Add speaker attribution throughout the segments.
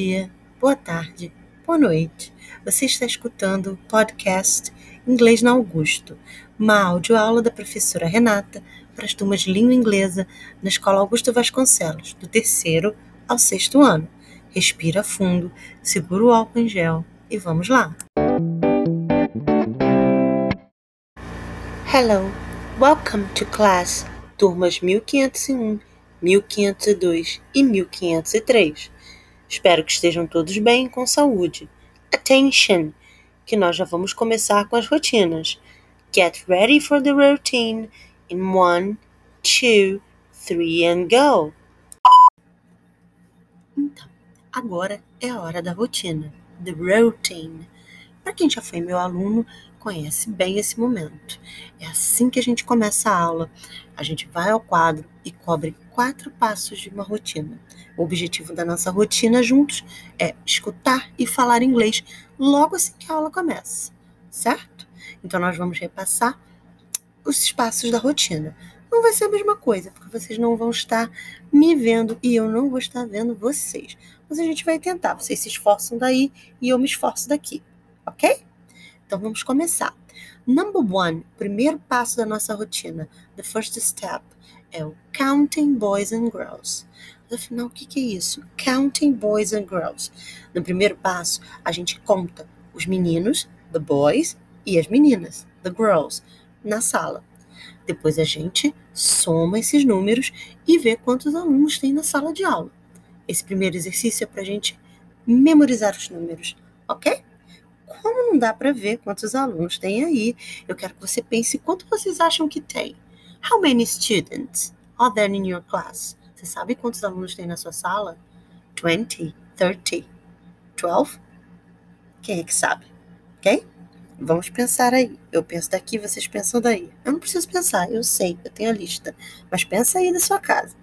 Speaker 1: Dia, boa tarde, boa noite. Você está escutando o podcast Inglês na Augusto, uma audioaula da professora Renata para as turmas de língua inglesa na Escola Augusto Vasconcelos, do terceiro ao sexto ano. Respira fundo, segura o álcool em gel e vamos lá. Hello, welcome to class, turmas 1501, 1502 e 1503. Espero que estejam todos bem e com saúde. Attention! Que nós já vamos começar com as rotinas. Get ready for the routine in one, two, three and go! Então, agora é a hora da rotina. The routine. Para quem já foi meu aluno, conhece bem esse momento. É assim que a gente começa a aula. A gente vai ao quadro e cobre quatro passos de uma rotina. O objetivo da nossa rotina juntos é escutar e falar inglês logo assim que a aula começa, certo? Então nós vamos repassar os passos da rotina. Não vai ser a mesma coisa, porque vocês não vão estar me vendo e eu não vou estar vendo vocês. Mas a gente vai tentar. Vocês se esforçam daí e eu me esforço daqui, ok? Então vamos começar. Number one, primeiro passo da nossa rotina, the first step, é o counting boys and girls. Afinal, o que, que é isso? Counting boys and girls. No primeiro passo, a gente conta os meninos, the boys, e as meninas, the girls, na sala. Depois a gente soma esses números e vê quantos alunos tem na sala de aula. Esse primeiro exercício é para a gente memorizar os números, ok? Como não dá para ver quantos alunos tem aí, eu quero que você pense quanto vocês acham que tem. How many students are there in your class? Você sabe quantos alunos tem na sua sala? 20, 30, 12? Quem é que sabe? Ok? Vamos pensar aí. Eu penso daqui, vocês pensam daí. Eu não preciso pensar, eu sei, eu tenho a lista. Mas pensa aí na sua casa.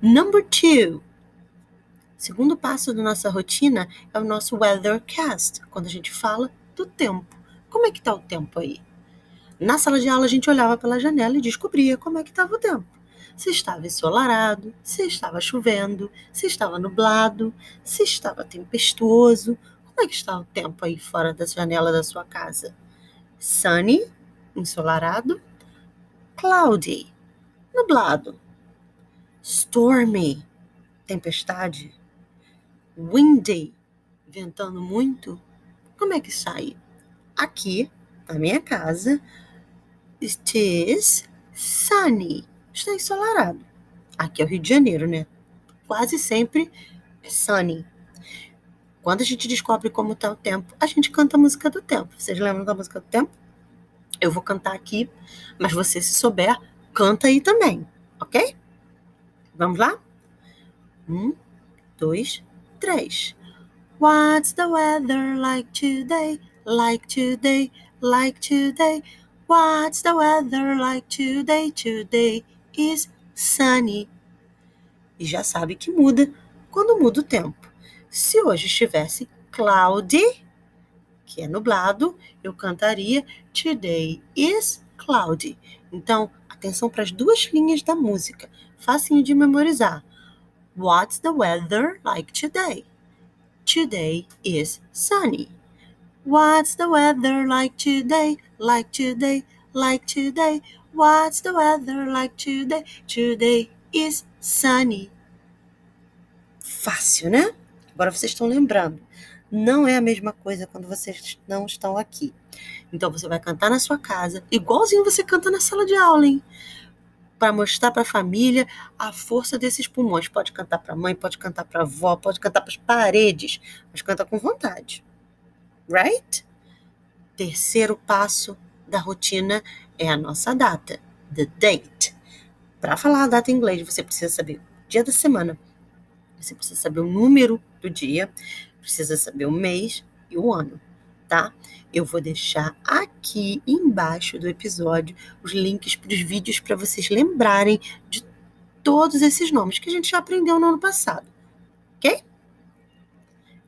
Speaker 1: Number two. Segundo passo da nossa rotina é o nosso weathercast, quando a gente fala do tempo. Como é que está o tempo aí? Na sala de aula, a gente olhava pela janela e descobria como é que estava o tempo. Se estava ensolarado, se estava chovendo, se estava nublado, se estava tempestuoso. Como é que está o tempo aí fora da janela da sua casa? Sunny, ensolarado. Cloudy, nublado. Stormy, tempestade. Windy, ventando muito. Como é que sai? Aqui, na minha casa, It is sunny. Está ensolarado. Aqui é o Rio de Janeiro, né? Quase sempre é sunny. Quando a gente descobre como está o tempo, a gente canta a música do tempo. Vocês lembram da música do tempo? Eu vou cantar aqui, mas você, se souber, canta aí também, ok? Vamos lá? Um, dois, três. What's the weather like today? Like today, like today. What's the weather like today? Today is sunny. E já sabe que muda quando muda o tempo. Se hoje estivesse cloudy, que é nublado, eu cantaria Today is cloudy. Então, atenção para as duas linhas da música, facinho de memorizar. What's the weather like today? Today is sunny. What's the weather like today? Like today, like today. What's the weather like today? Today is sunny. Fácil, né? Agora vocês estão lembrando. Não é a mesma coisa quando vocês não estão aqui. Então você vai cantar na sua casa, igualzinho você canta na sala de aula, hein? Para mostrar para a família a força desses pulmões. Pode cantar para a mãe, pode cantar para a avó, pode cantar para as paredes, mas canta com vontade right? Terceiro passo da rotina é a nossa data, the date. Para falar a data em inglês, você precisa saber o dia da semana, você precisa saber o número do dia, precisa saber o mês e o ano, tá? Eu vou deixar aqui embaixo do episódio os links para os vídeos para vocês lembrarem de todos esses nomes que a gente já aprendeu no ano passado, ok?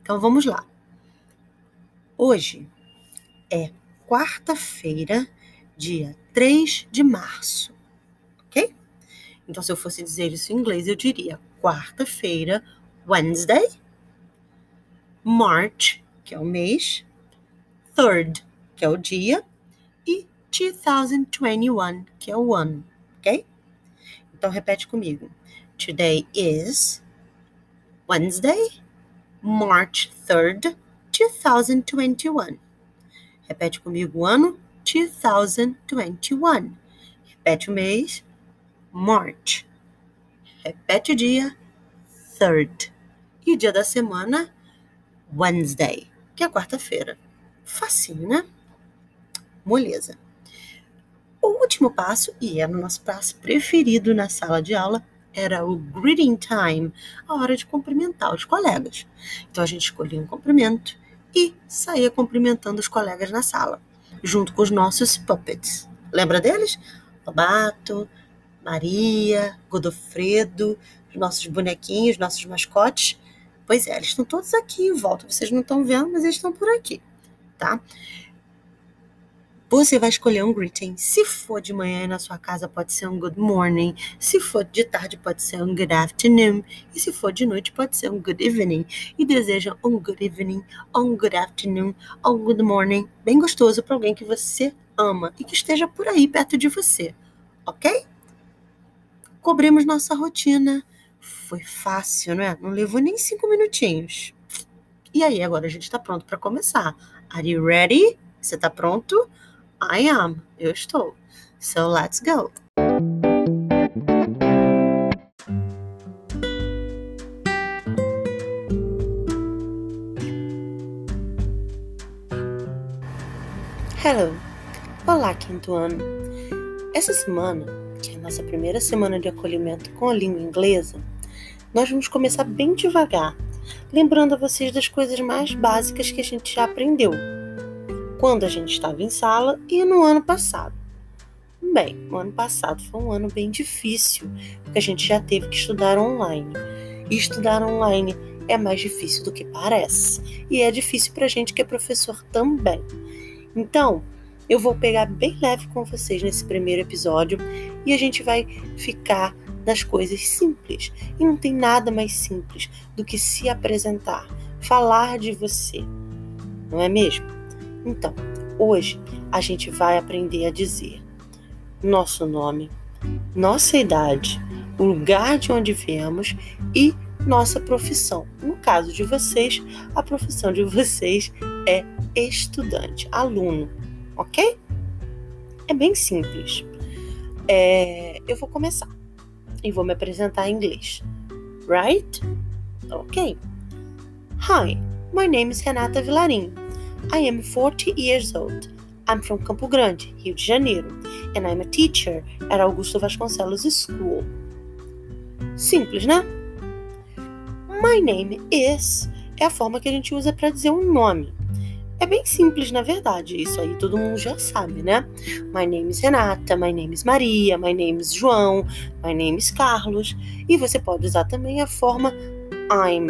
Speaker 1: Então vamos lá. Hoje é quarta-feira, dia 3 de março, ok? Então, se eu fosse dizer isso em inglês, eu diria quarta-feira, Wednesday, March, que é o mês, third, que é o dia, e 2021, que é o ano, ok? Então repete comigo. Today is Wednesday, March 3rd, 2021. Repete comigo o ano 2021. Repete o mês March. Repete o dia 3rd. E o dia da semana Wednesday, que é quarta-feira. Facinho, né? Moleza. O último passo, e era o nosso passo preferido na sala de aula, era o greeting time, a hora de cumprimentar os colegas. Então a gente escolhia um cumprimento e saía cumprimentando os colegas na sala, junto com os nossos puppets. Lembra deles? Lobato, Maria, Godofredo, os nossos bonequinhos, nossos mascotes. Pois é, eles estão todos aqui em volta. Vocês não estão vendo, mas eles estão por aqui, tá? Você vai escolher um greeting. Se for de manhã na sua casa, pode ser um good morning. Se for de tarde, pode ser um good afternoon. E se for de noite, pode ser um good evening. E deseja um good evening, um good afternoon, um good morning, bem gostoso para alguém que você ama e que esteja por aí perto de você. Ok? Cobrimos nossa rotina. Foi fácil, não é? Não levou nem cinco minutinhos. E aí, agora a gente está pronto para começar. Are you ready? Você está pronto? I am. Eu estou. So let's go. Hello. Olá, quinto ano. Essa semana, que é a nossa primeira semana de acolhimento com a língua inglesa, nós vamos começar bem devagar, lembrando a vocês das coisas mais básicas que a gente já aprendeu quando a gente estava em sala e no ano passado. Bem, o ano passado foi um ano bem difícil, porque a gente já teve que estudar online. E estudar online é mais difícil do que parece. E é difícil para a gente que é professor também. Então, eu vou pegar bem leve com vocês nesse primeiro episódio e a gente vai ficar das coisas simples. E não tem nada mais simples do que se apresentar, falar de você. Não é mesmo? Então, hoje a gente vai aprender a dizer nosso nome, nossa idade, o lugar de onde viemos e nossa profissão. No caso de vocês, a profissão de vocês é estudante, aluno, ok? É bem simples. É, eu vou começar e vou me apresentar em inglês. Right? Ok. Hi, my name is Renata Vilarim. I am 40 years old. I'm from Campo Grande, Rio de Janeiro, and I'm a teacher at Augusto Vasconcelos School. Simples, né? My name is é a forma que a gente usa para dizer um nome. É bem simples, na verdade, isso aí todo mundo já sabe, né? My name is Renata, my name is Maria, my name is João, my name is Carlos. E você pode usar também a forma I'm.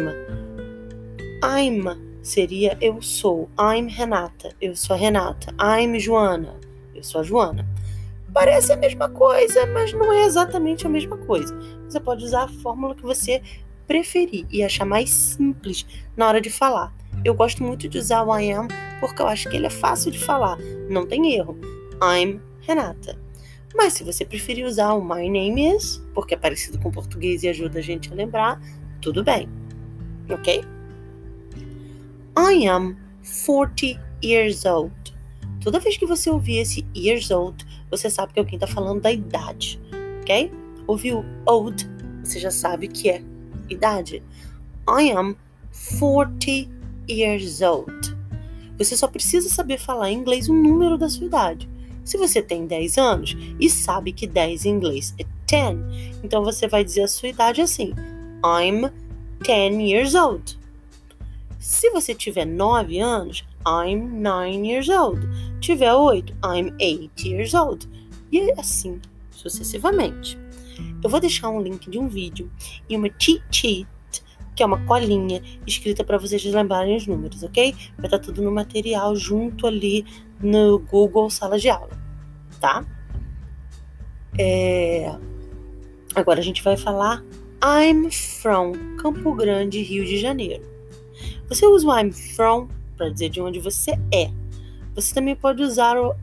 Speaker 1: I'm seria eu sou. I'm Renata. Eu sou a Renata. I'm Joana. Eu sou a Joana. Parece a mesma coisa, mas não é exatamente a mesma coisa. Você pode usar a fórmula que você preferir e achar mais simples na hora de falar. Eu gosto muito de usar o I am porque eu acho que ele é fácil de falar, não tem erro. I'm Renata. Mas se você preferir usar o my name is, porque é parecido com português e ajuda a gente a lembrar, tudo bem. Ok? I am 40 years old. Toda vez que você ouvir esse years old, você sabe que alguém está falando da idade, ok? Ouviu old, você já sabe que é idade. I am 40 years old. Você só precisa saber falar em inglês o número da sua idade. Se você tem 10 anos e sabe que 10 em inglês é 10, então você vai dizer a sua idade assim: I'm 10 years old. Se você tiver 9 anos, I'm 9 years old. Tiver 8, I'm 8 years old. E assim sucessivamente. Eu vou deixar um link de um vídeo e uma cheat que é uma colinha escrita para vocês lembrarem os números, ok? Vai estar tá tudo no material junto ali no Google Sala de Aula, tá? É... Agora a gente vai falar I'm from Campo Grande, Rio de Janeiro. Você usa o I'm from para dizer de onde você é. Você também pode usar o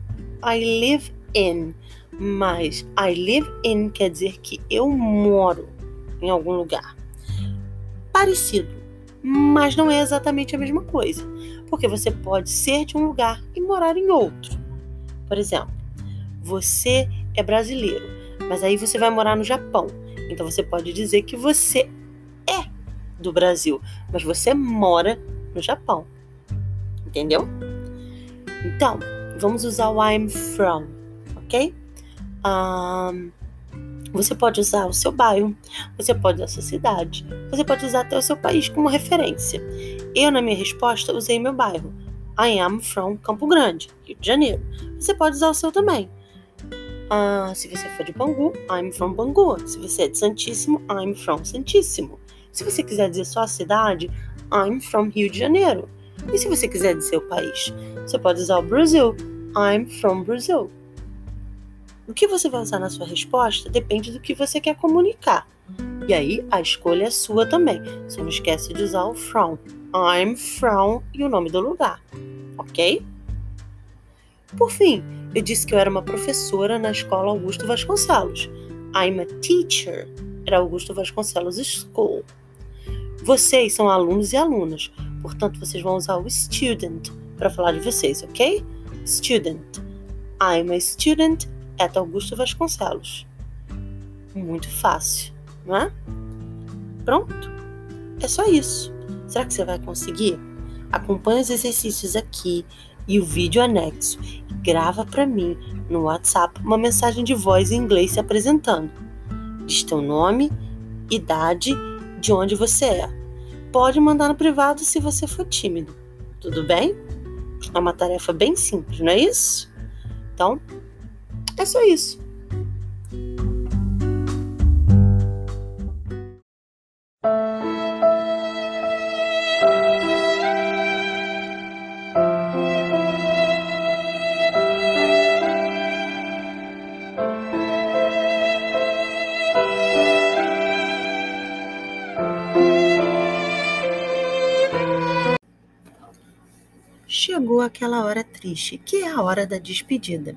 Speaker 1: I live in, mas I live in quer dizer que eu moro em algum lugar. Parecido, mas não é exatamente a mesma coisa, porque você pode ser de um lugar e morar em outro. Por exemplo, você é brasileiro, mas aí você vai morar no Japão. Então você pode dizer que você é do Brasil, mas você mora no Japão. Entendeu? Então, vamos usar o I'm from, ok? Um, você pode usar o seu bairro, você pode usar a sua cidade, você pode usar até o seu país como referência. Eu, na minha resposta, usei meu bairro. I am from Campo Grande, Rio de Janeiro. Você pode usar o seu também. Uh, se você for de Bangu, I'm from Bangu. Se você é de Santíssimo, I'm from Santíssimo. Se você quiser dizer só a cidade, I'm from Rio de Janeiro. E se você quiser dizer o país, você pode usar o Brasil. I'm from Brazil. O que você vai usar na sua resposta depende do que você quer comunicar. E aí a escolha é sua também. Só não esquece de usar o from. I'm from e o nome do lugar. Ok? Por fim, eu disse que eu era uma professora na escola Augusto Vasconcelos. I'm a teacher at Augusto Vasconcelos School. Vocês são alunos e alunas, portanto, vocês vão usar o student para falar de vocês, ok? Student. I'm a student Augusto Vasconcelos. Muito fácil, não é? Pronto. É só isso. Será que você vai conseguir? Acompanhe os exercícios aqui e o vídeo anexo e grava para mim no WhatsApp uma mensagem de voz em inglês se apresentando. Diz teu nome, idade de onde você é. Pode mandar no privado se você for tímido. Tudo bem? É uma tarefa bem simples, não é isso? Então, é só isso. chegou aquela hora triste, que é a hora da despedida.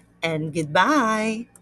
Speaker 1: and goodbye.